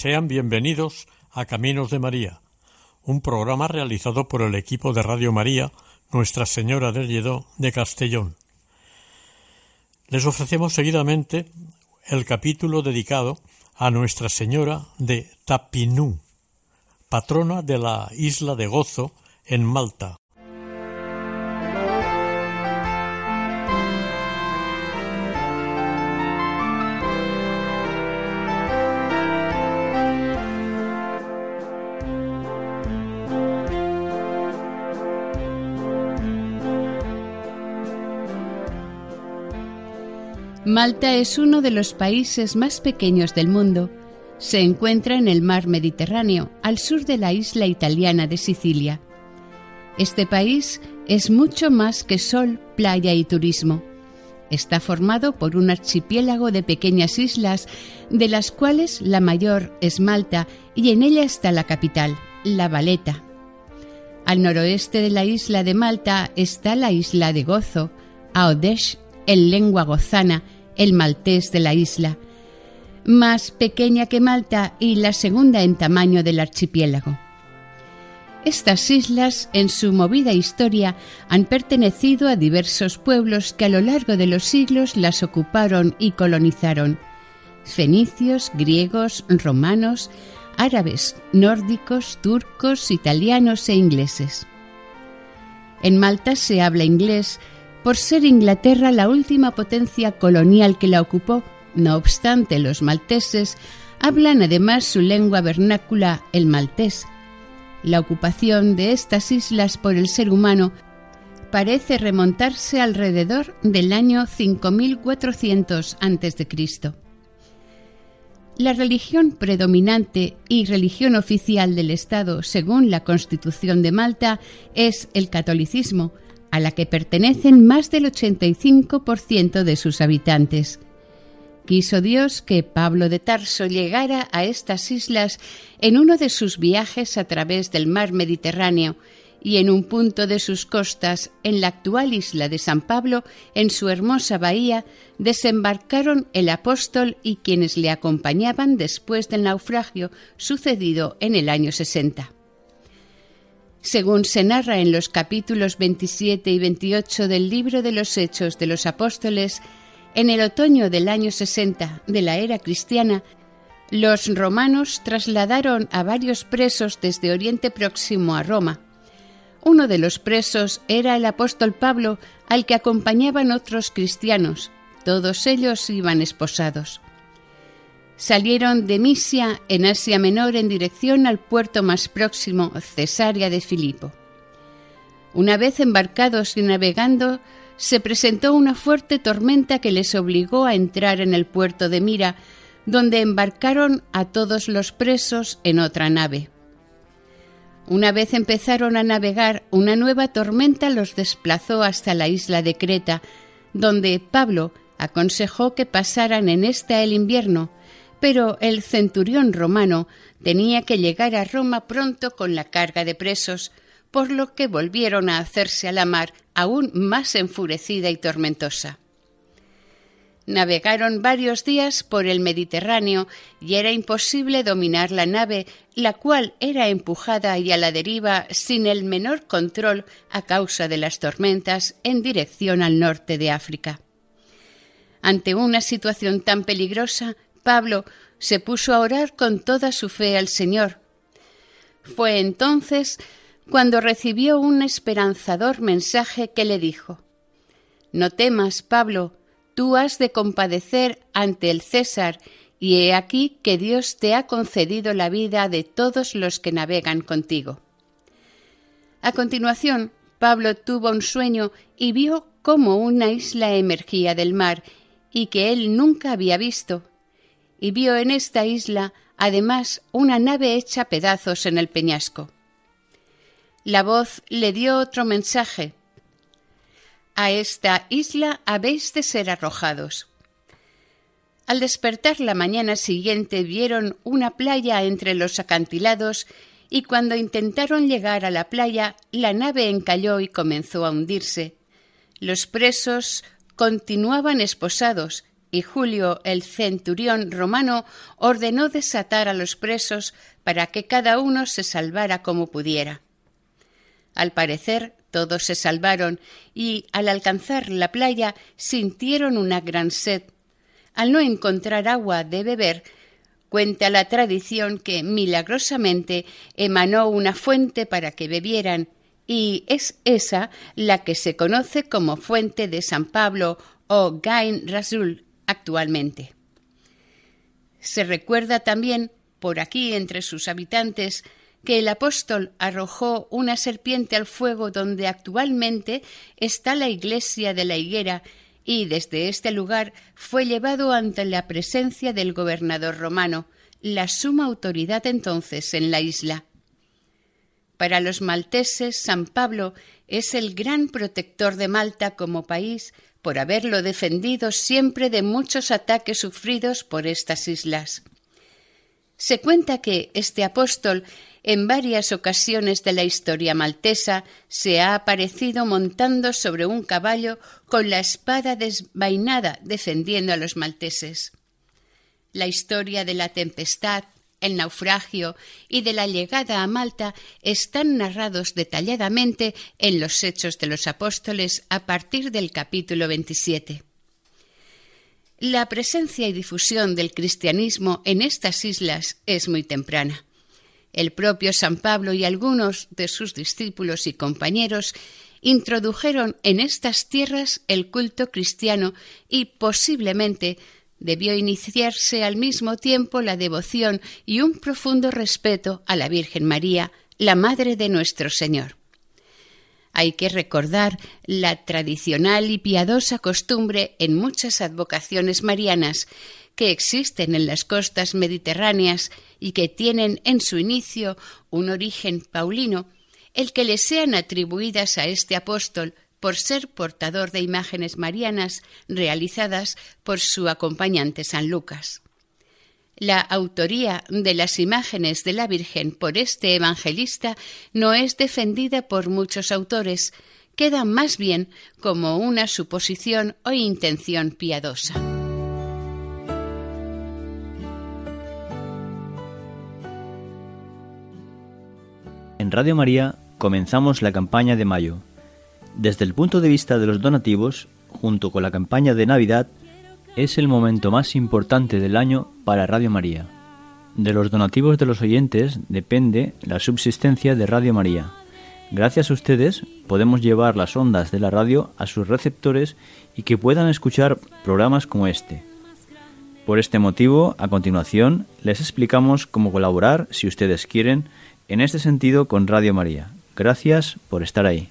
Sean bienvenidos a Caminos de María, un programa realizado por el equipo de Radio María Nuestra Señora del Lledó de Castellón. Les ofrecemos seguidamente el capítulo dedicado a Nuestra Señora de Tapinú, patrona de la isla de Gozo en Malta. Malta es uno de los países más pequeños del mundo. Se encuentra en el mar Mediterráneo, al sur de la isla italiana de Sicilia. Este país es mucho más que sol, playa y turismo. Está formado por un archipiélago de pequeñas islas, de las cuales la mayor es Malta y en ella está la capital, La Valeta. Al noroeste de la isla de Malta está la isla de Gozo, Aodesh en lengua gozana, el maltés de la isla, más pequeña que Malta y la segunda en tamaño del archipiélago. Estas islas, en su movida historia, han pertenecido a diversos pueblos que a lo largo de los siglos las ocuparon y colonizaron. Fenicios, griegos, romanos, árabes, nórdicos, turcos, italianos e ingleses. En Malta se habla inglés, por ser Inglaterra la última potencia colonial que la ocupó, no obstante los malteses hablan además su lengua vernácula, el maltés. La ocupación de estas islas por el ser humano parece remontarse alrededor del año 5400 a.C. La religión predominante y religión oficial del Estado, según la Constitución de Malta, es el catolicismo, a la que pertenecen más del 85% de sus habitantes. Quiso Dios que Pablo de Tarso llegara a estas islas en uno de sus viajes a través del mar Mediterráneo y en un punto de sus costas, en la actual isla de San Pablo, en su hermosa bahía, desembarcaron el apóstol y quienes le acompañaban después del naufragio sucedido en el año 60. Según se narra en los capítulos 27 y 28 del libro de los Hechos de los Apóstoles, en el otoño del año 60 de la era cristiana, los romanos trasladaron a varios presos desde Oriente Próximo a Roma. Uno de los presos era el apóstol Pablo, al que acompañaban otros cristianos. Todos ellos iban esposados. Salieron de Misia, en Asia Menor, en dirección al puerto más próximo, Cesarea de Filipo. Una vez embarcados y navegando, se presentó una fuerte tormenta que les obligó a entrar en el puerto de Mira, donde embarcaron a todos los presos en otra nave. Una vez empezaron a navegar, una nueva tormenta los desplazó hasta la isla de Creta, donde Pablo aconsejó que pasaran en esta el invierno, pero el centurión romano tenía que llegar a Roma pronto con la carga de presos, por lo que volvieron a hacerse a la mar aún más enfurecida y tormentosa. Navegaron varios días por el Mediterráneo y era imposible dominar la nave, la cual era empujada y a la deriva sin el menor control a causa de las tormentas en dirección al norte de África. Ante una situación tan peligrosa, Pablo se puso a orar con toda su fe al Señor. Fue entonces cuando recibió un esperanzador mensaje que le dijo No temas, Pablo, tú has de compadecer ante el César, y he aquí que Dios te ha concedido la vida de todos los que navegan contigo. A continuación, Pablo tuvo un sueño y vio cómo una isla emergía del mar y que él nunca había visto, y vio en esta isla además una nave hecha pedazos en el peñasco. La voz le dio otro mensaje. A esta isla habéis de ser arrojados. Al despertar la mañana siguiente vieron una playa entre los acantilados y cuando intentaron llegar a la playa la nave encalló y comenzó a hundirse. Los presos continuaban esposados y Julio, el centurión romano, ordenó desatar a los presos para que cada uno se salvara como pudiera. Al parecer, todos se salvaron y, al alcanzar la playa, sintieron una gran sed. Al no encontrar agua de beber, cuenta la tradición que milagrosamente emanó una fuente para que bebieran, y es esa la que se conoce como fuente de San Pablo o Gain Rasul actualmente. Se recuerda también por aquí entre sus habitantes que el apóstol arrojó una serpiente al fuego donde actualmente está la iglesia de la higuera y desde este lugar fue llevado ante la presencia del gobernador romano, la suma autoridad entonces en la isla. Para los malteses, San Pablo es el gran protector de Malta como país por haberlo defendido siempre de muchos ataques sufridos por estas islas. Se cuenta que este apóstol en varias ocasiones de la historia maltesa se ha aparecido montando sobre un caballo con la espada desvainada defendiendo a los malteses. La historia de la tempestad, el naufragio y de la llegada a Malta están narrados detalladamente en los Hechos de los Apóstoles a partir del capítulo 27. La presencia y difusión del cristianismo en estas islas es muy temprana. El propio San Pablo y algunos de sus discípulos y compañeros introdujeron en estas tierras el culto cristiano y posiblemente debió iniciarse al mismo tiempo la devoción y un profundo respeto a la Virgen María, la Madre de nuestro Señor. Hay que recordar la tradicional y piadosa costumbre en muchas advocaciones marianas que existen en las costas mediterráneas y que tienen en su inicio un origen paulino, el que le sean atribuidas a este apóstol por ser portador de imágenes marianas realizadas por su acompañante San Lucas. La autoría de las imágenes de la Virgen por este evangelista no es defendida por muchos autores, queda más bien como una suposición o intención piadosa. En Radio María comenzamos la campaña de mayo desde el punto de vista de los donativos, junto con la campaña de Navidad, es el momento más importante del año para Radio María. De los donativos de los oyentes depende la subsistencia de Radio María. Gracias a ustedes podemos llevar las ondas de la radio a sus receptores y que puedan escuchar programas como este. Por este motivo, a continuación, les explicamos cómo colaborar, si ustedes quieren, en este sentido con Radio María. Gracias por estar ahí.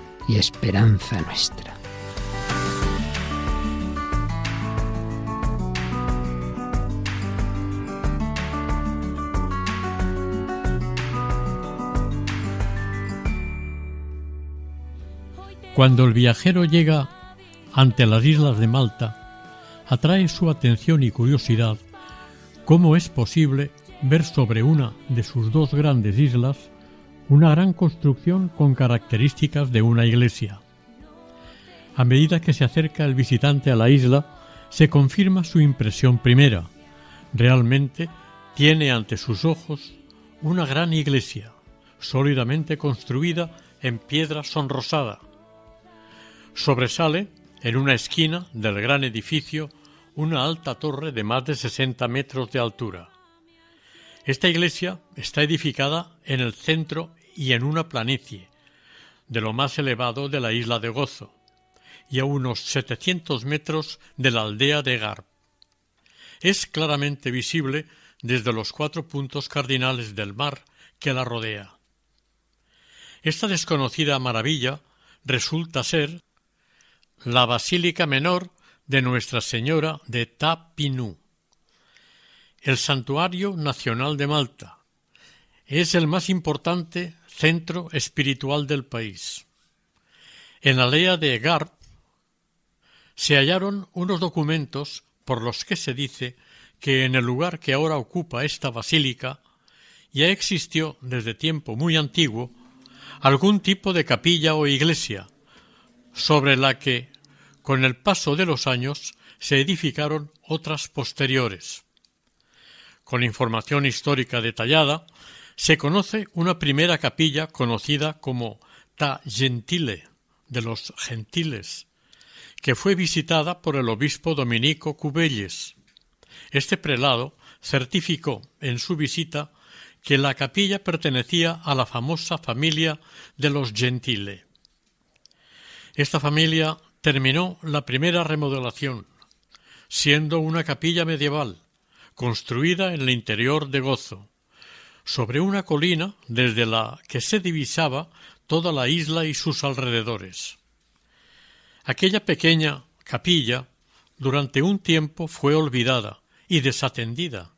y esperanza nuestra. Cuando el viajero llega ante las islas de Malta, atrae su atención y curiosidad cómo es posible ver sobre una de sus dos grandes islas una gran construcción con características de una iglesia. A medida que se acerca el visitante a la isla, se confirma su impresión primera. Realmente tiene ante sus ojos una gran iglesia, sólidamente construida en piedra sonrosada. Sobresale, en una esquina del gran edificio, una alta torre de más de 60 metros de altura. Esta iglesia está edificada en el centro y en una planicie, de lo más elevado de la isla de Gozo, y a unos 700 metros de la aldea de Garb. Es claramente visible desde los cuatro puntos cardinales del mar que la rodea. Esta desconocida maravilla resulta ser la Basílica Menor de Nuestra Señora de Tapinú, el Santuario Nacional de Malta. Es el más importante centro espiritual del país. En la aldea de Garb se hallaron unos documentos por los que se dice que en el lugar que ahora ocupa esta basílica ya existió desde tiempo muy antiguo algún tipo de capilla o iglesia, sobre la que, con el paso de los años, se edificaron otras posteriores. Con información histórica detallada, se conoce una primera capilla conocida como Ta Gentile, de los gentiles, que fue visitada por el obispo dominico Cubelles. Este prelado certificó en su visita que la capilla pertenecía a la famosa familia de los Gentile. Esta familia terminó la primera remodelación, siendo una capilla medieval, construida en el interior de Gozo, sobre una colina desde la que se divisaba toda la isla y sus alrededores. Aquella pequeña capilla durante un tiempo fue olvidada y desatendida,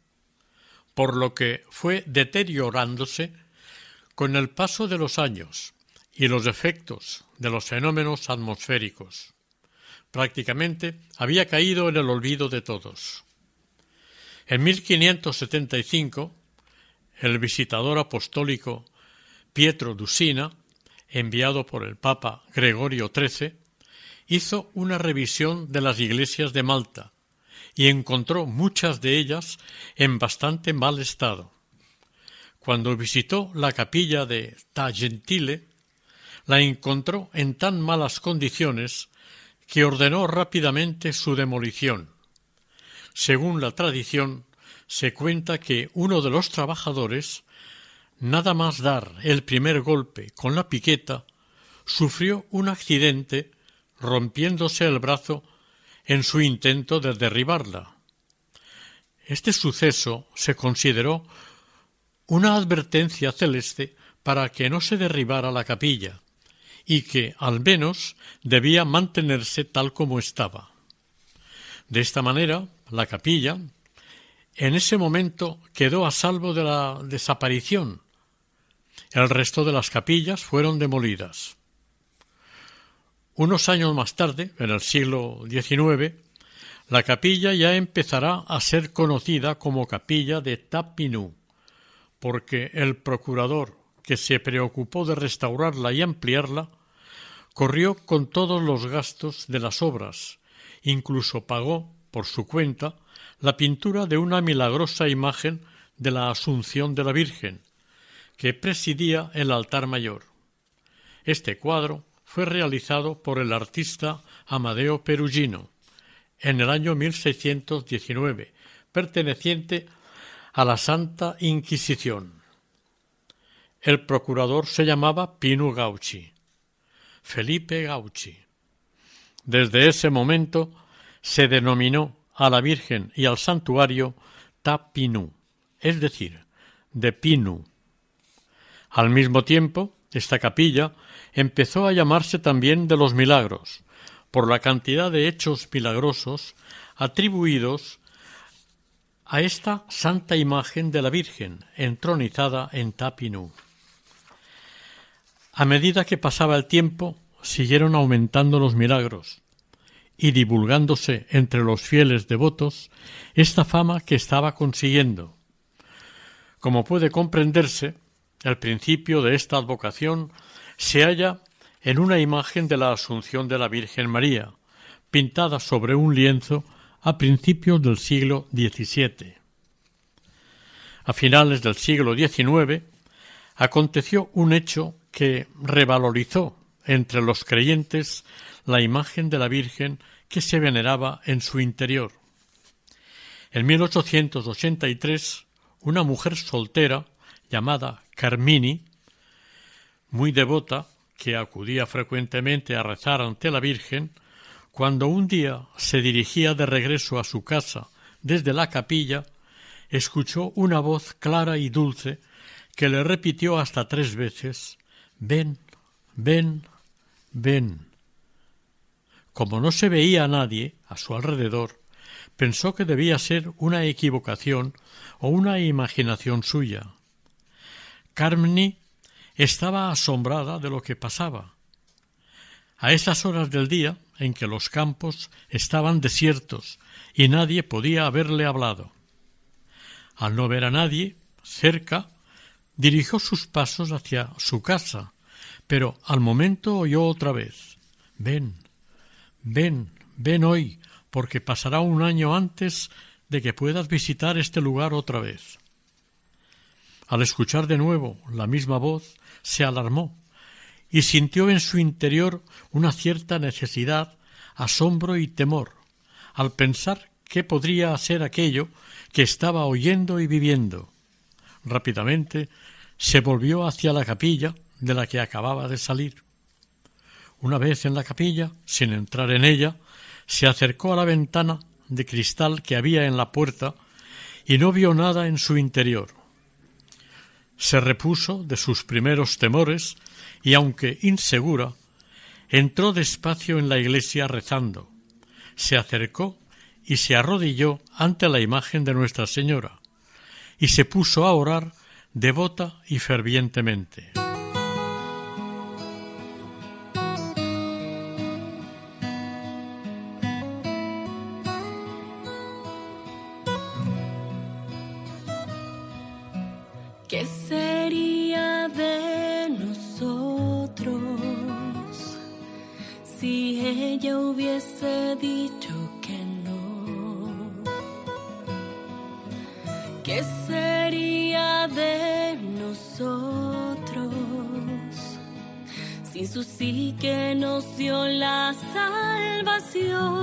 por lo que fue deteriorándose con el paso de los años y los efectos de los fenómenos atmosféricos. Prácticamente había caído en el olvido de todos. En 1575 el visitador apostólico Pietro Dusina, enviado por el Papa Gregorio XIII, hizo una revisión de las iglesias de Malta y encontró muchas de ellas en bastante mal estado. Cuando visitó la capilla de Ta Gentile, la encontró en tan malas condiciones que ordenó rápidamente su demolición. Según la tradición, se cuenta que uno de los trabajadores, nada más dar el primer golpe con la piqueta, sufrió un accidente rompiéndose el brazo en su intento de derribarla. Este suceso se consideró una advertencia celeste para que no se derribara la capilla y que al menos debía mantenerse tal como estaba. De esta manera, la capilla, en ese momento quedó a salvo de la desaparición. El resto de las capillas fueron demolidas. Unos años más tarde, en el siglo XIX, la capilla ya empezará a ser conocida como capilla de Tapinú, porque el procurador que se preocupó de restaurarla y ampliarla corrió con todos los gastos de las obras incluso pagó, por su cuenta, la pintura de una milagrosa imagen de la Asunción de la Virgen, que presidía el altar mayor. Este cuadro fue realizado por el artista Amadeo Perugino en el año 1619, perteneciente a la Santa Inquisición. El procurador se llamaba Pinu Gauchi, Felipe Gauchi. Desde ese momento se denominó a la Virgen y al santuario Tapinu, es decir, de Pinu. Al mismo tiempo, esta capilla empezó a llamarse también de los milagros, por la cantidad de hechos milagrosos atribuidos a esta santa imagen de la Virgen entronizada en Tapinu. A medida que pasaba el tiempo, siguieron aumentando los milagros y divulgándose entre los fieles devotos esta fama que estaba consiguiendo. Como puede comprenderse, el principio de esta advocación se halla en una imagen de la Asunción de la Virgen María, pintada sobre un lienzo a principios del siglo XVII. A finales del siglo XIX aconteció un hecho que revalorizó entre los creyentes la imagen de la Virgen que se veneraba en su interior. En 1883, una mujer soltera llamada Carmini, muy devota, que acudía frecuentemente a rezar ante la Virgen, cuando un día se dirigía de regreso a su casa desde la capilla, escuchó una voz clara y dulce que le repitió hasta tres veces Ven, ven, ven. Como no se veía a nadie a su alrededor, pensó que debía ser una equivocación o una imaginación suya. Carmny estaba asombrada de lo que pasaba. A esas horas del día en que los campos estaban desiertos y nadie podía haberle hablado. Al no ver a nadie cerca, dirigió sus pasos hacia su casa, pero al momento oyó otra vez Ven, ven, ven hoy, porque pasará un año antes de que puedas visitar este lugar otra vez. Al escuchar de nuevo la misma voz, se alarmó y sintió en su interior una cierta necesidad, asombro y temor, al pensar qué podría ser aquello que estaba oyendo y viviendo. Rápidamente se volvió hacia la capilla de la que acababa de salir. Una vez en la capilla, sin entrar en ella, se acercó a la ventana de cristal que había en la puerta y no vio nada en su interior. Se repuso de sus primeros temores y, aunque insegura, entró despacio en la iglesia rezando. Se acercó y se arrodilló ante la imagen de Nuestra Señora y se puso a orar devota y fervientemente. Su sí que nos dio la salvación?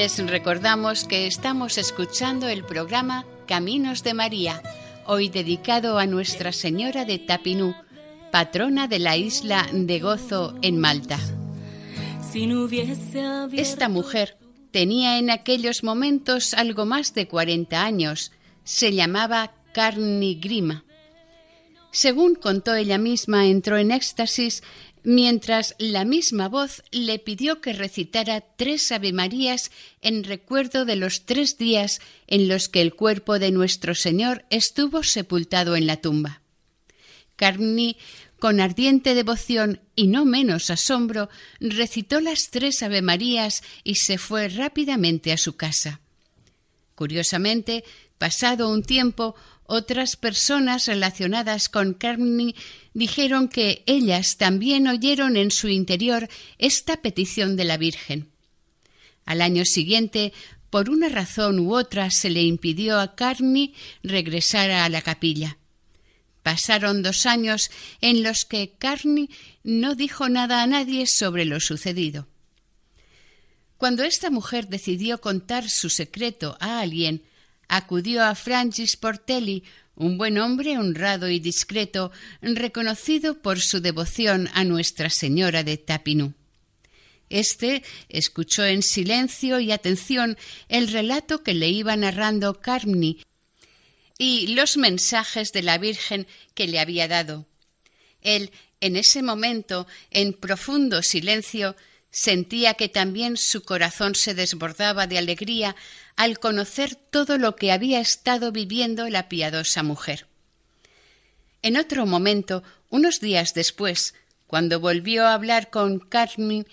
Les recordamos que estamos escuchando el programa Caminos de María, hoy dedicado a Nuestra Señora de Tapinú, patrona de la isla de Gozo en Malta. Esta mujer tenía en aquellos momentos algo más de 40 años. Se llamaba Carni Grima. Según contó ella misma, entró en éxtasis mientras la misma voz le pidió que recitara tres Avemarías en recuerdo de los tres días en los que el cuerpo de nuestro Señor estuvo sepultado en la tumba. Carni, con ardiente devoción y no menos asombro, recitó las tres Avemarías y se fue rápidamente a su casa. Curiosamente, pasado un tiempo, otras personas relacionadas con Carni dijeron que ellas también oyeron en su interior esta petición de la Virgen. Al año siguiente, por una razón u otra, se le impidió a Carni regresar a la capilla. Pasaron dos años en los que Carni no dijo nada a nadie sobre lo sucedido. Cuando esta mujer decidió contar su secreto a alguien, acudió a Francis Portelli, un buen hombre honrado y discreto, reconocido por su devoción a Nuestra Señora de Tapinú. Este escuchó en silencio y atención el relato que le iba narrando Carmni y los mensajes de la Virgen que le había dado. Él, en ese momento, en profundo silencio, Sentía que también su corazón se desbordaba de alegría al conocer todo lo que había estado viviendo la piadosa mujer. En otro momento, unos días después, cuando volvió a hablar con Carmen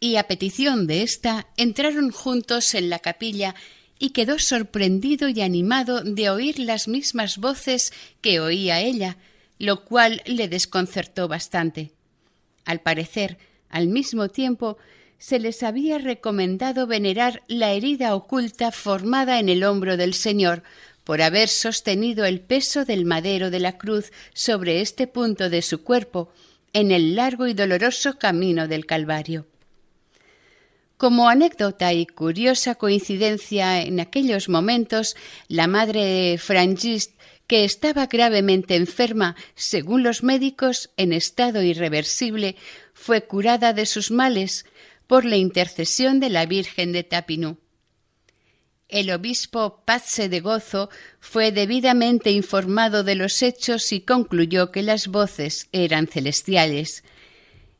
y a petición de ésta, entraron juntos en la capilla y quedó sorprendido y animado de oír las mismas voces que oía ella, lo cual le desconcertó bastante. Al parecer, al mismo tiempo, se les había recomendado venerar la herida oculta formada en el hombro del Señor por haber sostenido el peso del madero de la cruz sobre este punto de su cuerpo en el largo y doloroso camino del Calvario. Como anécdota y curiosa coincidencia en aquellos momentos, la madre Frangist, que estaba gravemente enferma, según los médicos, en estado irreversible, fue curada de sus males por la intercesión de la Virgen de Tapinú. El obispo Pazze de Gozo fue debidamente informado de los hechos y concluyó que las voces eran celestiales.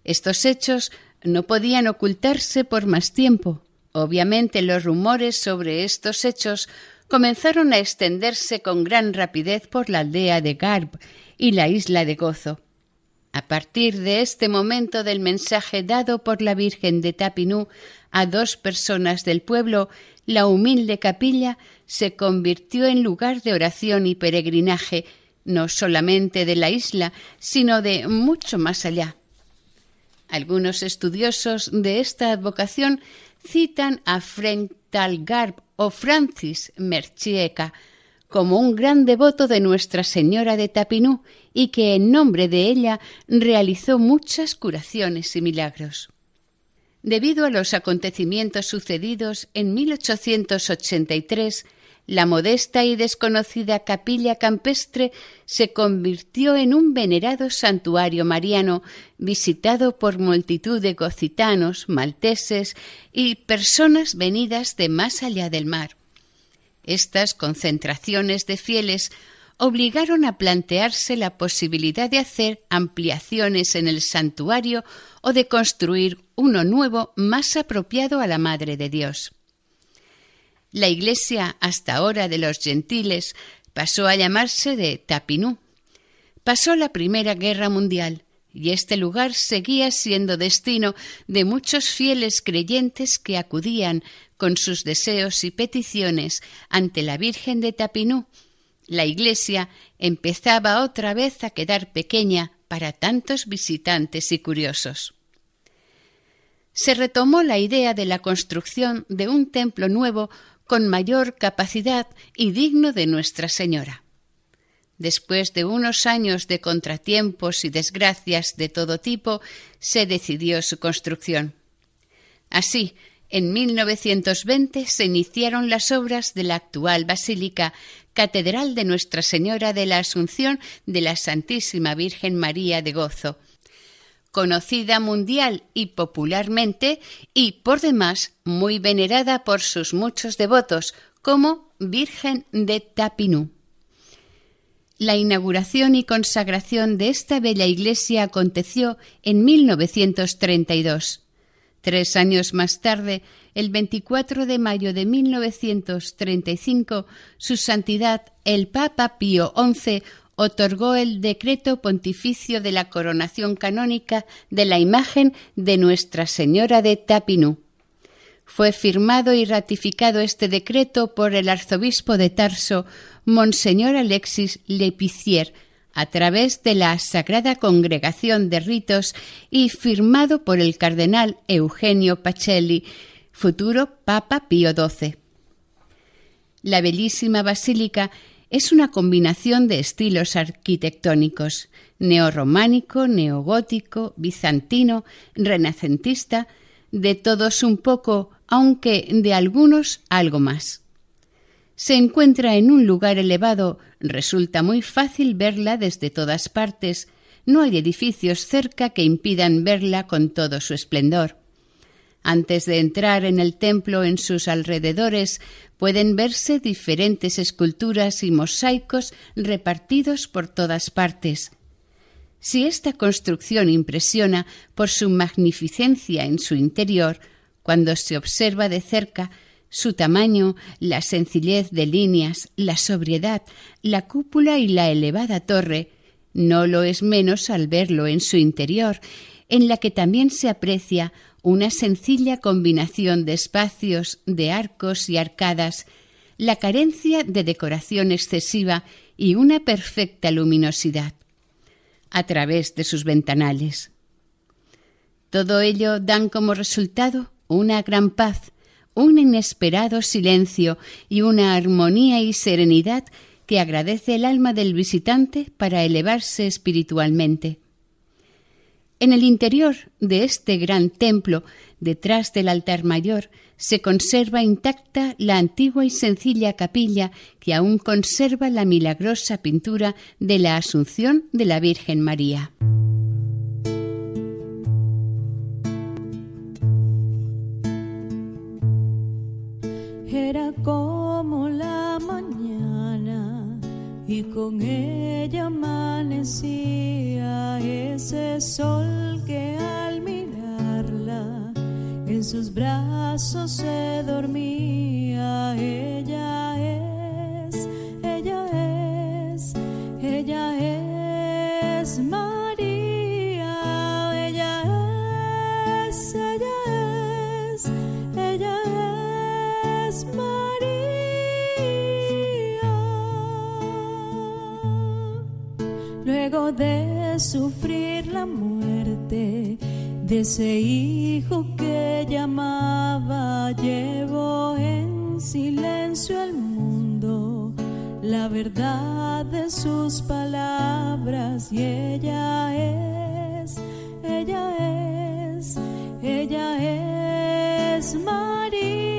Estos hechos no podían ocultarse por más tiempo. Obviamente los rumores sobre estos hechos comenzaron a extenderse con gran rapidez por la aldea de Garb y la isla de Gozo. A partir de este momento del mensaje dado por la Virgen de Tapinú a dos personas del pueblo, la humilde capilla se convirtió en lugar de oración y peregrinaje, no solamente de la isla, sino de mucho más allá. Algunos estudiosos de esta advocación citan a Talgarb o Francis Merchieca, como un gran devoto de Nuestra Señora de Tapinú y que en nombre de ella realizó muchas curaciones y milagros. Debido a los acontecimientos sucedidos en 1883, la modesta y desconocida capilla campestre se convirtió en un venerado santuario mariano visitado por multitud de gocitanos, malteses y personas venidas de más allá del mar. Estas concentraciones de fieles obligaron a plantearse la posibilidad de hacer ampliaciones en el santuario o de construir uno nuevo más apropiado a la Madre de Dios. La iglesia hasta ahora de los gentiles pasó a llamarse de Tapinú. Pasó la Primera Guerra Mundial y este lugar seguía siendo destino de muchos fieles creyentes que acudían con sus deseos y peticiones ante la Virgen de Tapinú. La iglesia empezaba otra vez a quedar pequeña para tantos visitantes y curiosos. Se retomó la idea de la construcción de un templo nuevo con mayor capacidad y digno de Nuestra Señora. Después de unos años de contratiempos y desgracias de todo tipo, se decidió su construcción. Así, En 1920 se iniciaron las obras de la actual Basílica Catedral de Nuestra Señora de la Asunción de la Santísima Virgen María de Gozo, conocida mundial y popularmente y por demás muy venerada por sus muchos devotos como Virgen de Tapinú. La inauguración y consagración de esta bella iglesia aconteció en 1932. Tres años más tarde, el 24 de mayo de 1935, Su Santidad el Papa Pío XI otorgó el decreto pontificio de la coronación canónica de la imagen de Nuestra Señora de Tapinú. Fue firmado y ratificado este decreto por el arzobispo de Tarso, Monseñor Alexis Lepicier, a través de la Sagrada Congregación de Ritos y firmado por el cardenal Eugenio Pacelli, futuro Papa Pío XII. La bellísima basílica es una combinación de estilos arquitectónicos neorrománico, neogótico, bizantino, renacentista, de todos un poco, aunque de algunos algo más. Se encuentra en un lugar elevado, resulta muy fácil verla desde todas partes, no hay edificios cerca que impidan verla con todo su esplendor. Antes de entrar en el templo en sus alrededores pueden verse diferentes esculturas y mosaicos repartidos por todas partes. Si esta construcción impresiona por su magnificencia en su interior, cuando se observa de cerca, su tamaño, la sencillez de líneas, la sobriedad, la cúpula y la elevada torre, no lo es menos al verlo en su interior, en la que también se aprecia una sencilla combinación de espacios, de arcos y arcadas, la carencia de decoración excesiva y una perfecta luminosidad a través de sus ventanales. Todo ello dan como resultado una gran paz, un inesperado silencio y una armonía y serenidad que agradece el alma del visitante para elevarse espiritualmente. En el interior de este gran templo, detrás del altar mayor, se conserva intacta la antigua y sencilla capilla que aún conserva la milagrosa pintura de la Asunción de la Virgen María. Y con ella amanecía ese sol que al mirarla en sus brazos se dormía. Ella es, ella es, ella es María. De sufrir la muerte de ese hijo que llamaba, llevó en silencio al mundo la verdad de sus palabras y ella es, ella es, ella es María,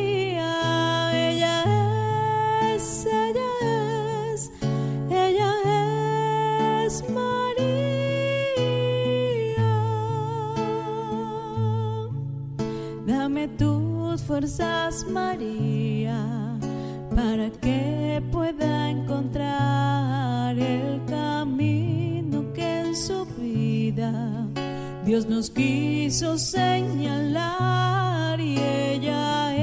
Dame tus fuerzas, María, para que pueda encontrar el camino que en su vida Dios nos quiso señalar y ella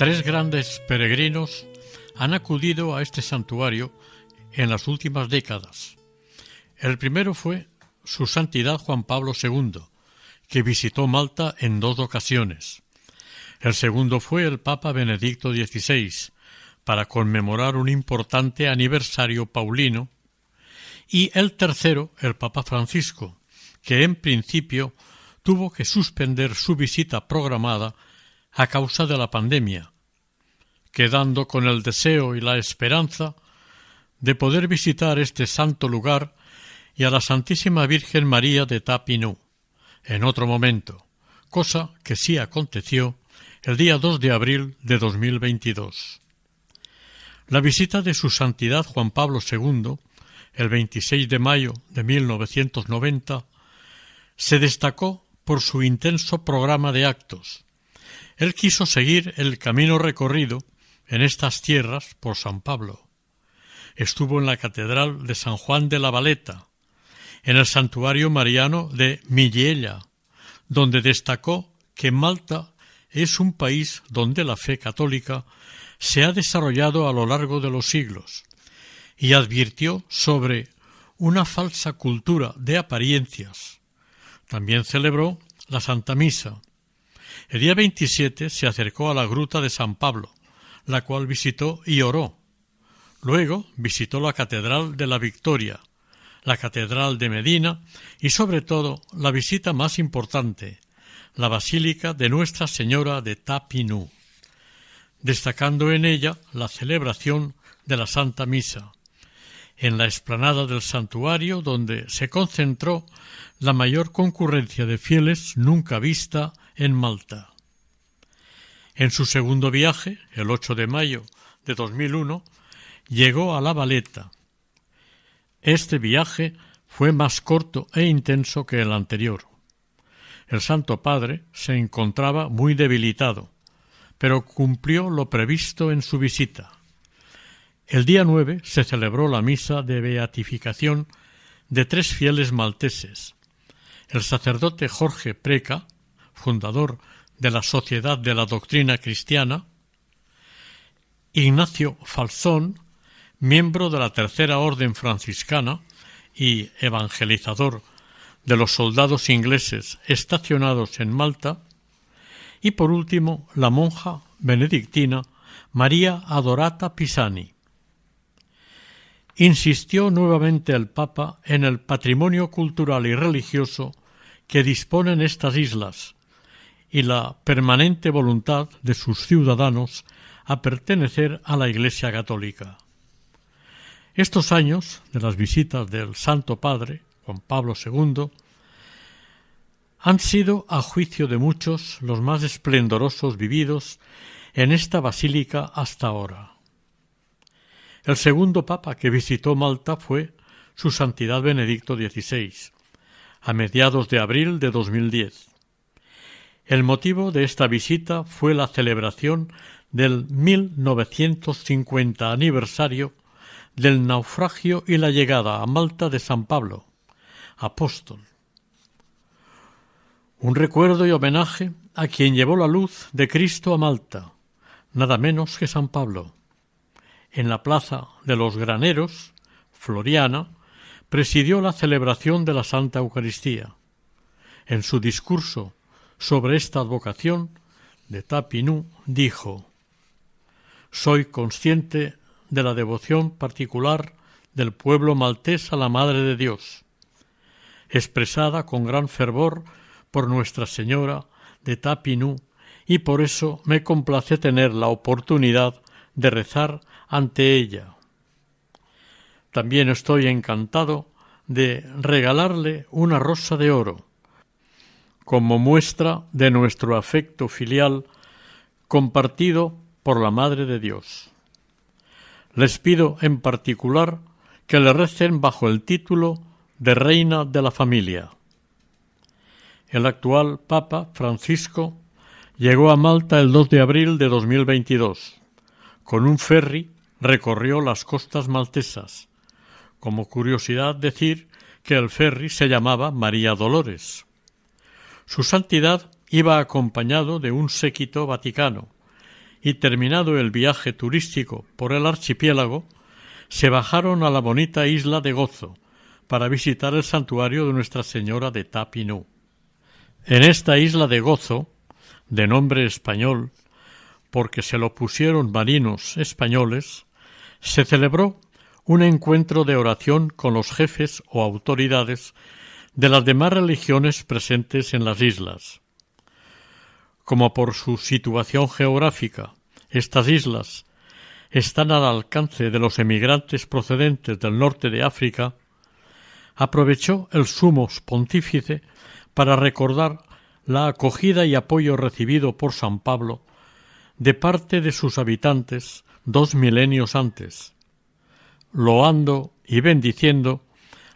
Tres grandes peregrinos han acudido a este santuario en las últimas décadas. El primero fue su Santidad Juan Pablo II, que visitó Malta en dos ocasiones. El segundo fue el Papa Benedicto XVI, para conmemorar un importante aniversario paulino, y el tercero, el Papa Francisco, que en principio tuvo que suspender su visita programada a causa de la pandemia, quedando con el deseo y la esperanza de poder visitar este santo lugar y a la Santísima Virgen María de Tapinú en otro momento, cosa que sí aconteció el día 2 de abril de 2022. La visita de su Santidad Juan Pablo II, el 26 de mayo de 1990, se destacó por su intenso programa de actos. Él quiso seguir el camino recorrido en estas tierras por San Pablo. Estuvo en la Catedral de San Juan de la Valeta, en el santuario mariano de Millella, donde destacó que Malta es un país donde la fe católica se ha desarrollado a lo largo de los siglos, y advirtió sobre una falsa cultura de apariencias. También celebró la Santa Misa. El día 27 se acercó a la gruta de San Pablo, la cual visitó y oró. Luego visitó la Catedral de la Victoria, la Catedral de Medina y sobre todo la visita más importante, la Basílica de Nuestra Señora de Tapinú, destacando en ella la celebración de la Santa Misa, en la explanada del santuario donde se concentró la mayor concurrencia de fieles nunca vista en Malta. En su segundo viaje, el 8 de mayo de 2001, llegó a La Valeta, este viaje fue más corto e intenso que el anterior. El Santo Padre se encontraba muy debilitado, pero cumplió lo previsto en su visita. El día nueve se celebró la misa de beatificación de tres fieles malteses. El sacerdote Jorge Preca, fundador de la Sociedad de la Doctrina Cristiana, Ignacio Falzón, miembro de la Tercera Orden franciscana y evangelizador de los soldados ingleses estacionados en Malta, y por último la monja benedictina María Adorata Pisani. Insistió nuevamente el Papa en el patrimonio cultural y religioso que disponen estas islas y la permanente voluntad de sus ciudadanos a pertenecer a la Iglesia católica. Estos años de las visitas del Santo Padre, Juan Pablo II, han sido, a juicio de muchos, los más esplendorosos vividos en esta basílica hasta ahora. El segundo papa que visitó Malta fue su Santidad Benedicto XVI, a mediados de abril de 2010. El motivo de esta visita fue la celebración del 1950 aniversario del naufragio y la llegada a Malta de San Pablo, apóstol. Un recuerdo y homenaje a quien llevó la luz de Cristo a Malta, nada menos que San Pablo. En la plaza de los graneros, Floriana, presidió la celebración de la Santa Eucaristía. En su discurso sobre esta advocación de Tapinú dijo Soy consciente de la devoción particular del pueblo maltés a la Madre de Dios, expresada con gran fervor por Nuestra Señora de Tapinú, y por eso me complace tener la oportunidad de rezar ante ella. También estoy encantado de regalarle una rosa de oro, como muestra de nuestro afecto filial compartido por la Madre de Dios. Les pido en particular que le recen bajo el título de Reina de la Familia. El actual Papa Francisco llegó a Malta el 2 de abril de 2022. Con un ferry recorrió las costas maltesas. Como curiosidad decir que el ferry se llamaba María Dolores. Su santidad iba acompañado de un séquito vaticano, y terminado el viaje turístico por el archipiélago, se bajaron a la bonita isla de Gozo para visitar el santuario de Nuestra Señora de Tapinú. En esta isla de Gozo, de nombre español, porque se lo pusieron marinos españoles, se celebró un encuentro de oración con los jefes o autoridades de las demás religiones presentes en las islas. Como por su situación geográfica, estas islas están al alcance de los emigrantes procedentes del norte de África, aprovechó el sumo pontífice para recordar la acogida y apoyo recibido por San Pablo de parte de sus habitantes dos milenios antes, loando y bendiciendo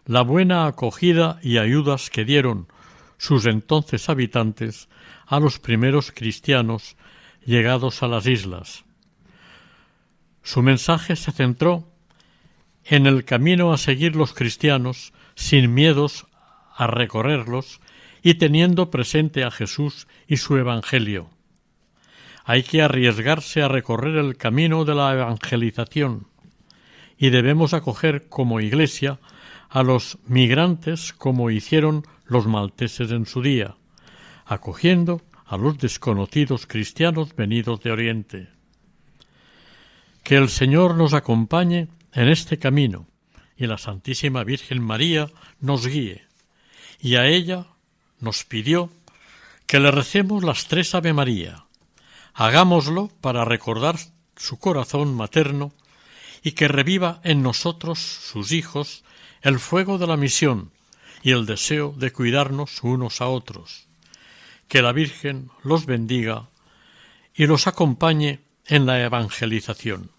la buena acogida y ayudas que dieron sus entonces habitantes a los primeros cristianos llegados a las islas. Su mensaje se centró en el camino a seguir los cristianos sin miedos a recorrerlos y teniendo presente a Jesús y su Evangelio. Hay que arriesgarse a recorrer el camino de la evangelización y debemos acoger como Iglesia a los migrantes como hicieron los malteses en su día, acogiendo a los desconocidos cristianos venidos de Oriente. Que el Señor nos acompañe en este camino y la Santísima Virgen María nos guíe. Y a ella nos pidió que le recemos las tres Ave María. Hagámoslo para recordar su corazón materno y que reviva en nosotros, sus hijos, el fuego de la misión y el deseo de cuidarnos unos a otros. Que la Virgen los bendiga y los acompañe en la evangelización.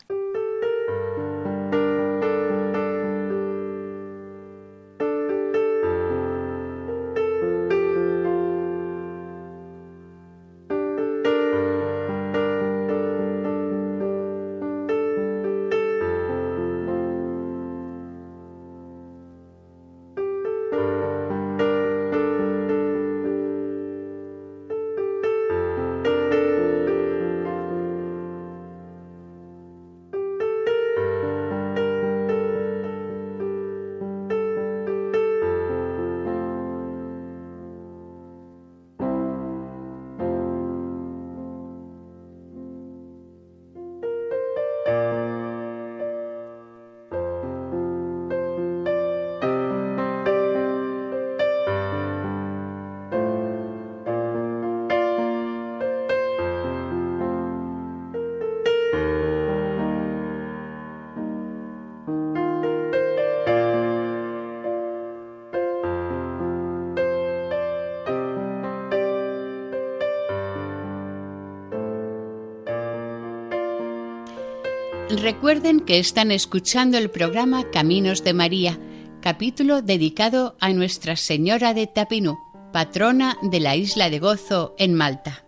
Recuerden que están escuchando el programa Caminos de María, capítulo dedicado a Nuestra Señora de Tapinú, patrona de la isla de Gozo en Malta.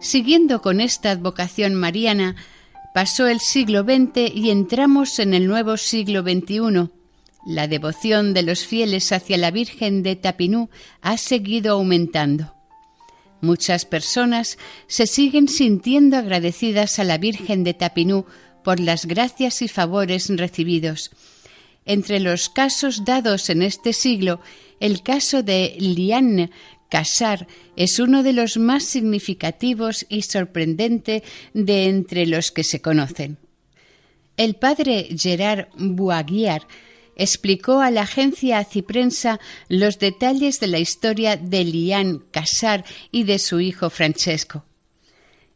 Siguiendo con esta advocación mariana, pasó el siglo XX y entramos en el nuevo siglo XXI. La devoción de los fieles hacia la Virgen de Tapinú ha seguido aumentando. Muchas personas se siguen sintiendo agradecidas a la Virgen de Tapinú por las gracias y favores recibidos. Entre los casos dados en este siglo, el caso de Liane Casar es uno de los más significativos y sorprendente de entre los que se conocen. El padre Gerard Boaguiar explicó a la agencia Aciprensa los detalles de la historia de Liane Casar y de su hijo Francesco.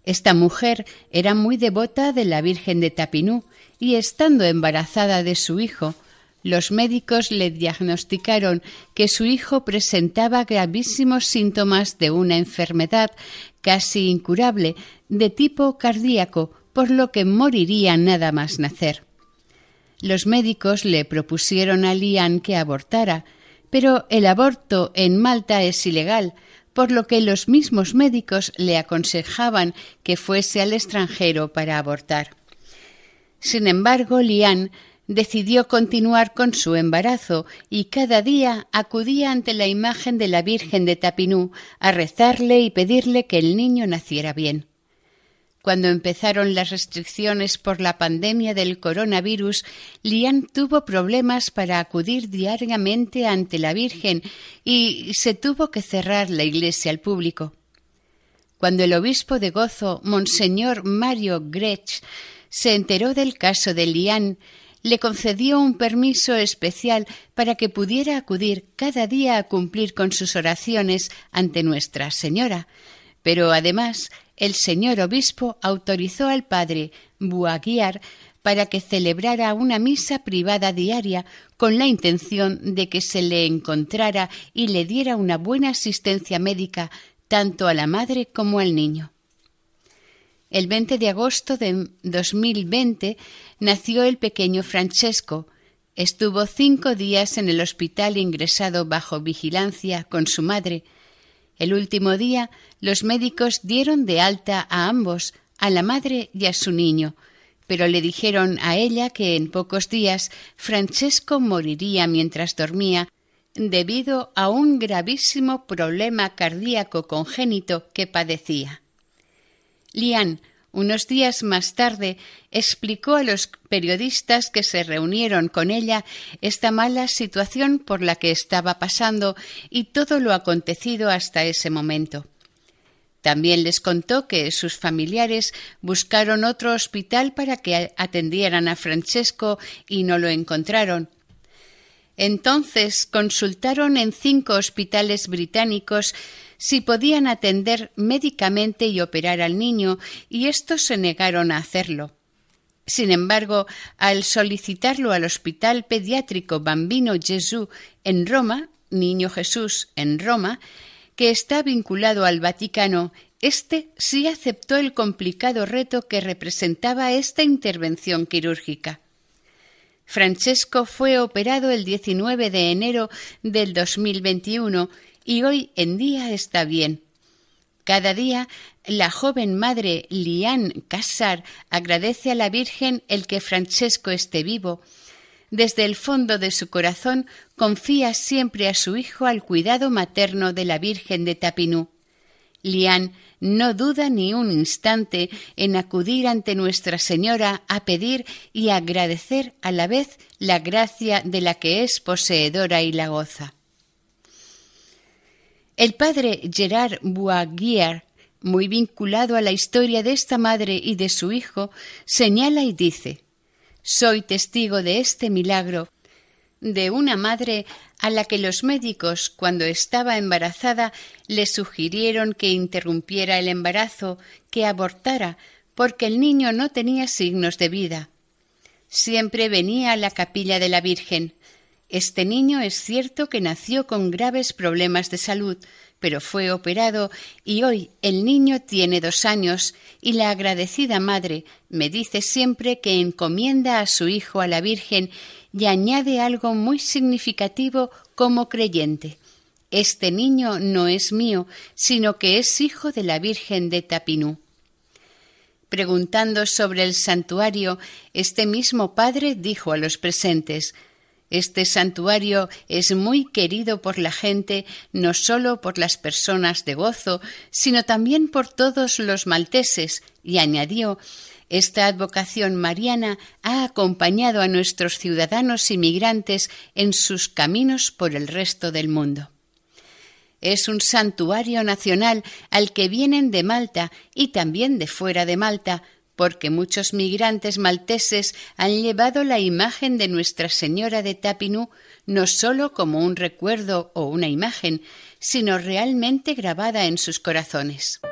Esta mujer era muy devota de la Virgen de Tapinú y estando embarazada de su hijo, los médicos le diagnosticaron que su hijo presentaba gravísimos síntomas de una enfermedad casi incurable de tipo cardíaco, por lo que moriría nada más nacer. Los médicos le propusieron a Lian que abortara, pero el aborto en Malta es ilegal, por lo que los mismos médicos le aconsejaban que fuese al extranjero para abortar. Sin embargo, Lian decidió continuar con su embarazo y cada día acudía ante la imagen de la Virgen de Tapinú a rezarle y pedirle que el niño naciera bien. Cuando empezaron las restricciones por la pandemia del coronavirus, Lian tuvo problemas para acudir diariamente ante la Virgen y se tuvo que cerrar la iglesia al público. Cuando el obispo de Gozo, Monseñor Mario Grech, se enteró del caso de Lian, le concedió un permiso especial para que pudiera acudir cada día a cumplir con sus oraciones ante Nuestra Señora. Pero además el señor obispo autorizó al padre Buaguiar para que celebrara una misa privada diaria con la intención de que se le encontrara y le diera una buena asistencia médica tanto a la madre como al niño. El 20 de agosto de 2020 nació el pequeño Francesco. Estuvo cinco días en el hospital ingresado bajo vigilancia con su madre. El último día los médicos dieron de alta a ambos, a la madre y a su niño, pero le dijeron a ella que en pocos días Francesco moriría mientras dormía debido a un gravísimo problema cardíaco congénito que padecía. Lian, unos días más tarde, explicó a los periodistas que se reunieron con ella esta mala situación por la que estaba pasando y todo lo acontecido hasta ese momento. También les contó que sus familiares buscaron otro hospital para que atendieran a Francesco y no lo encontraron. Entonces consultaron en cinco hospitales británicos si podían atender médicamente y operar al niño, y estos se negaron a hacerlo. Sin embargo, al solicitarlo al Hospital Pediátrico Bambino Gesù en Roma, Niño Jesús en Roma, que está vinculado al Vaticano, éste sí aceptó el complicado reto que representaba esta intervención quirúrgica. Francesco fue operado el 19 de enero del 2021 y hoy en día está bien. Cada día la joven madre Lian Casar agradece a la Virgen el que Francesco esté vivo. Desde el fondo de su corazón confía siempre a su hijo al cuidado materno de la Virgen de Tapinú. Lian no duda ni un instante en acudir ante Nuestra Señora a pedir y agradecer a la vez la gracia de la que es poseedora y la goza. El padre Gerard Boisguier, muy vinculado a la historia de esta madre y de su hijo, señala y dice Soy testigo de este milagro de una madre a la que los médicos, cuando estaba embarazada, le sugirieron que interrumpiera el embarazo, que abortara, porque el niño no tenía signos de vida. Siempre venía a la capilla de la Virgen. Este niño es cierto que nació con graves problemas de salud, pero fue operado y hoy el niño tiene dos años y la agradecida madre me dice siempre que encomienda a su hijo a la Virgen y añade algo muy significativo como creyente. Este niño no es mío, sino que es hijo de la Virgen de Tapinú. Preguntando sobre el santuario, este mismo padre dijo a los presentes este santuario es muy querido por la gente, no sólo por las personas de gozo, sino también por todos los malteses, y añadió esta advocación mariana ha acompañado a nuestros ciudadanos inmigrantes en sus caminos por el resto del mundo. Es un santuario nacional al que vienen de Malta y también de fuera de Malta porque muchos migrantes malteses han llevado la imagen de Nuestra Señora de Tapinú no sólo como un recuerdo o una imagen, sino realmente grabada en sus corazones.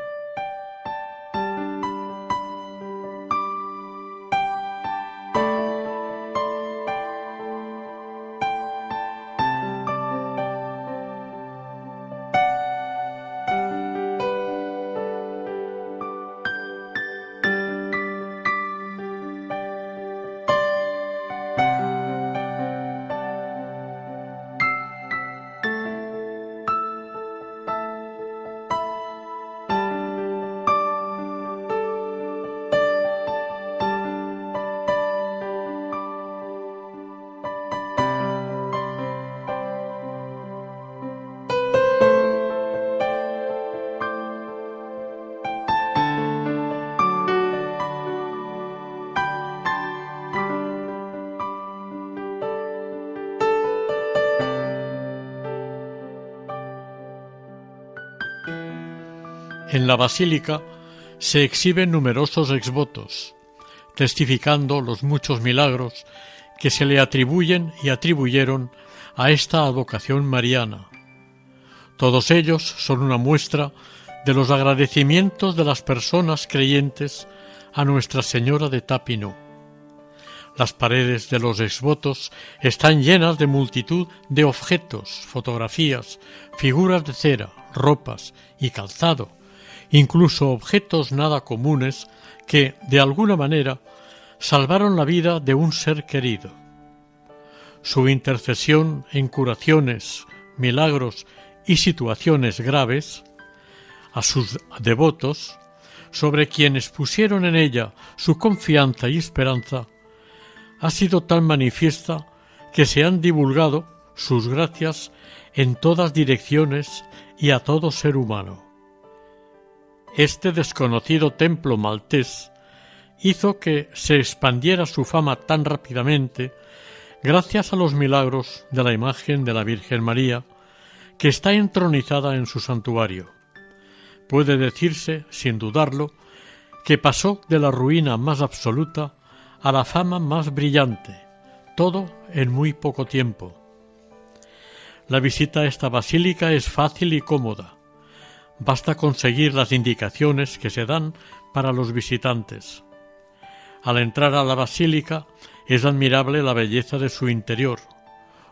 En la basílica se exhiben numerosos exvotos, testificando los muchos milagros que se le atribuyen y atribuyeron a esta advocación mariana. Todos ellos son una muestra de los agradecimientos de las personas creyentes a Nuestra Señora de Tapino. Las paredes de los exvotos están llenas de multitud de objetos, fotografías, figuras de cera, ropas y calzado, incluso objetos nada comunes que, de alguna manera, salvaron la vida de un ser querido. Su intercesión en curaciones, milagros y situaciones graves, a sus devotos, sobre quienes pusieron en ella su confianza y esperanza, ha sido tan manifiesta que se han divulgado sus gracias en todas direcciones y a todo ser humano. Este desconocido templo maltés hizo que se expandiera su fama tan rápidamente gracias a los milagros de la imagen de la Virgen María, que está entronizada en su santuario. Puede decirse, sin dudarlo, que pasó de la ruina más absoluta a la fama más brillante, todo en muy poco tiempo. La visita a esta basílica es fácil y cómoda. Basta conseguir las indicaciones que se dan para los visitantes. Al entrar a la basílica es admirable la belleza de su interior,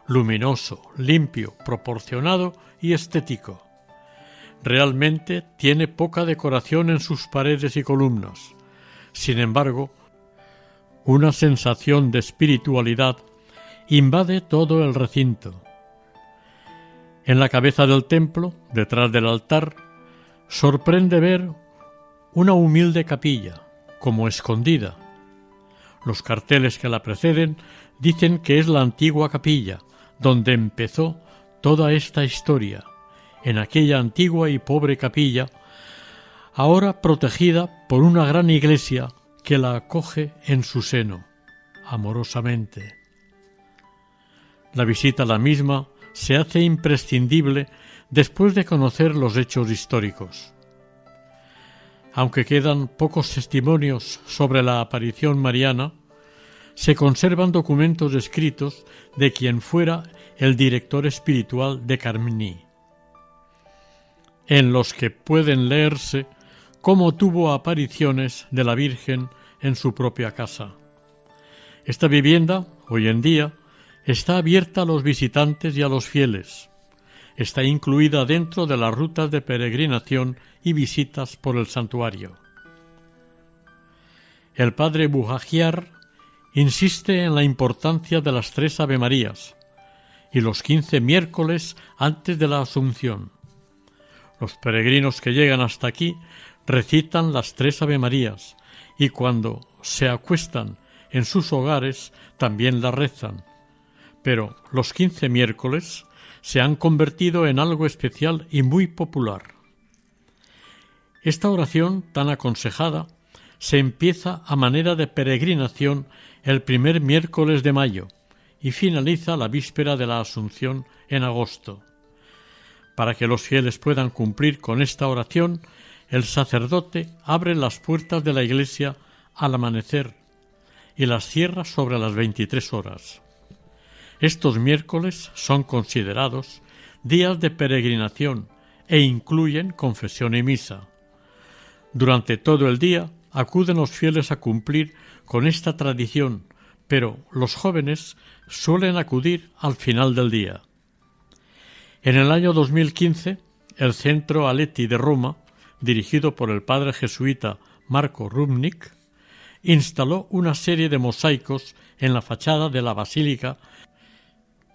luminoso, limpio, proporcionado y estético. Realmente tiene poca decoración en sus paredes y columnas. Sin embargo, una sensación de espiritualidad invade todo el recinto. En la cabeza del templo, detrás del altar, sorprende ver una humilde capilla, como escondida, los carteles que la preceden dicen que es la antigua capilla donde empezó toda esta historia, en aquella antigua y pobre capilla, ahora protegida por una gran iglesia que la acoge en su seno, amorosamente. La visita a la misma se hace imprescindible después de conocer los hechos históricos. Aunque quedan pocos testimonios sobre la aparición mariana, se conservan documentos escritos de quien fuera el director espiritual de Carmigny, en los que pueden leerse cómo tuvo apariciones de la Virgen en su propia casa. Esta vivienda, hoy en día, está abierta a los visitantes y a los fieles. Está incluida dentro de las rutas de peregrinación y visitas por el santuario. El padre Bujagiar insiste en la importancia de las tres Avemarías y los quince miércoles antes de la Asunción. Los peregrinos que llegan hasta aquí recitan las tres Avemarías y cuando se acuestan en sus hogares también las rezan. Pero los quince miércoles se han convertido en algo especial y muy popular. Esta oración tan aconsejada se empieza a manera de peregrinación el primer miércoles de mayo y finaliza la víspera de la Asunción en agosto. Para que los fieles puedan cumplir con esta oración, el sacerdote abre las puertas de la iglesia al amanecer y las cierra sobre las veintitrés horas. Estos miércoles son considerados días de peregrinación e incluyen confesión y misa. Durante todo el día acuden los fieles a cumplir con esta tradición, pero los jóvenes suelen acudir al final del día. En el año 2015, el Centro Aleti de Roma, dirigido por el padre jesuita Marco Rubnik, instaló una serie de mosaicos en la fachada de la basílica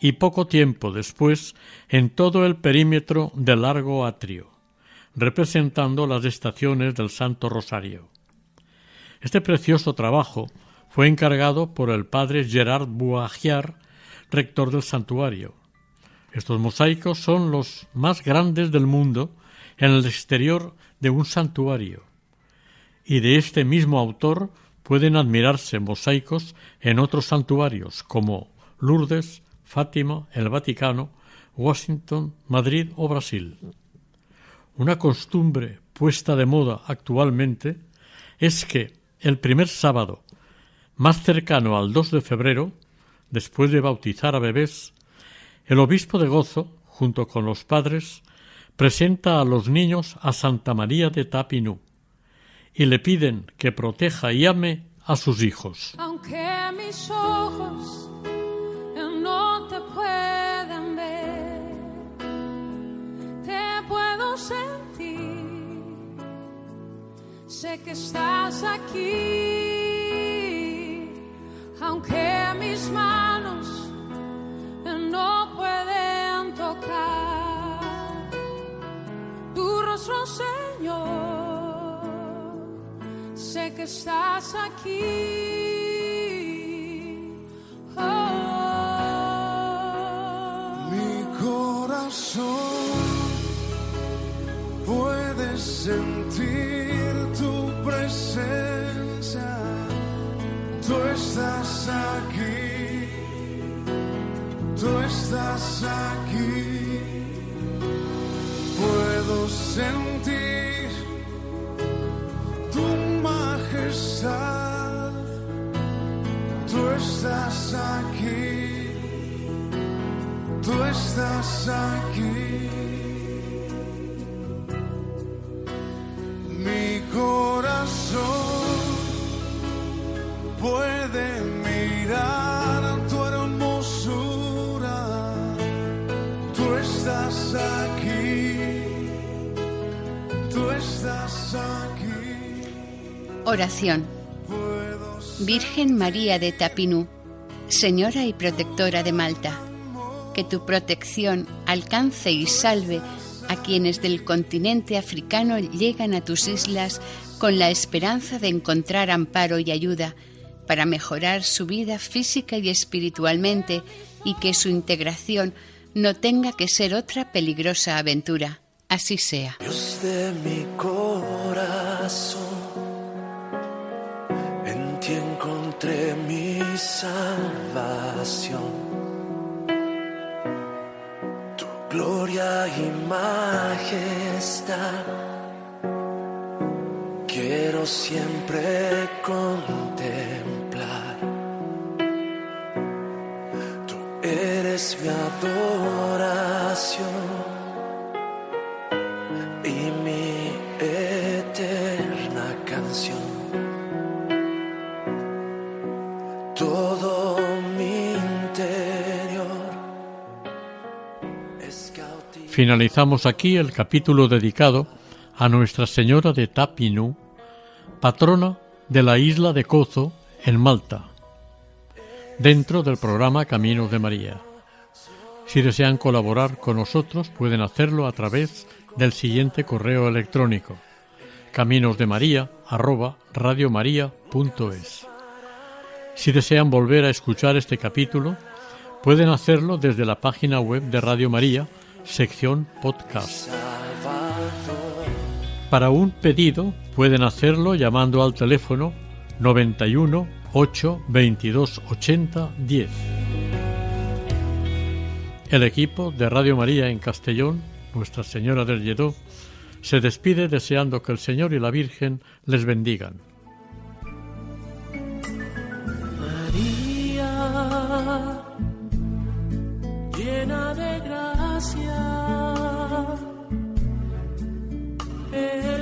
y poco tiempo después en todo el perímetro del largo atrio representando las estaciones del Santo Rosario. Este precioso trabajo fue encargado por el padre Gerard Boagiar, rector del santuario. Estos mosaicos son los más grandes del mundo en el exterior de un santuario, y de este mismo autor pueden admirarse mosaicos en otros santuarios como Lourdes, Fátima, el Vaticano, Washington, Madrid o Brasil una costumbre puesta de moda actualmente es que el primer sábado, más cercano al 2 de febrero, después de bautizar a bebés, el obispo de Gozo, junto con los padres, presenta a los niños a Santa María de Tapinú y le piden que proteja y ame a sus hijos. Aunque mis ojos te puedan ver, te puedo sentir. Sé que estás aquí, aunque mis manos no pueden tocar tu rostro, Señor. Sé que estás aquí. Corazón puede sentir tu presencia. Tú estás aquí. Tú estás aquí. Puedo sentir tu majestad. Tú estás aquí. Tú estás aquí. Mi corazón puede mirar tu hermosura. Tú estás aquí. Tú estás aquí. Oración. Virgen María de Tapinú, Señora y Protectora de Malta, que tu protección alcance y salve a quienes del continente africano llegan a tus islas con la esperanza de encontrar amparo y ayuda para mejorar su vida física y espiritualmente y que su integración no tenga que ser otra peligrosa aventura. Así sea. Dios de mi corazón, en ti encontré mi salvación. Gloria y majestad quiero siempre contemplar. Tú eres mi adoración Finalizamos aquí el capítulo dedicado a Nuestra Señora de Tapinú, patrona de la isla de Cozo, en Malta, dentro del programa Caminos de María. Si desean colaborar con nosotros, pueden hacerlo a través del siguiente correo electrónico caminosdemaria@radiomaria.es. Si desean volver a escuchar este capítulo, pueden hacerlo desde la página web de Radio María, sección podcast. Para un pedido pueden hacerlo llamando al teléfono 91 8 22 80 10. El equipo de Radio María en Castellón, Nuestra Señora del Lledó, se despide deseando que el Señor y la Virgen les bendigan.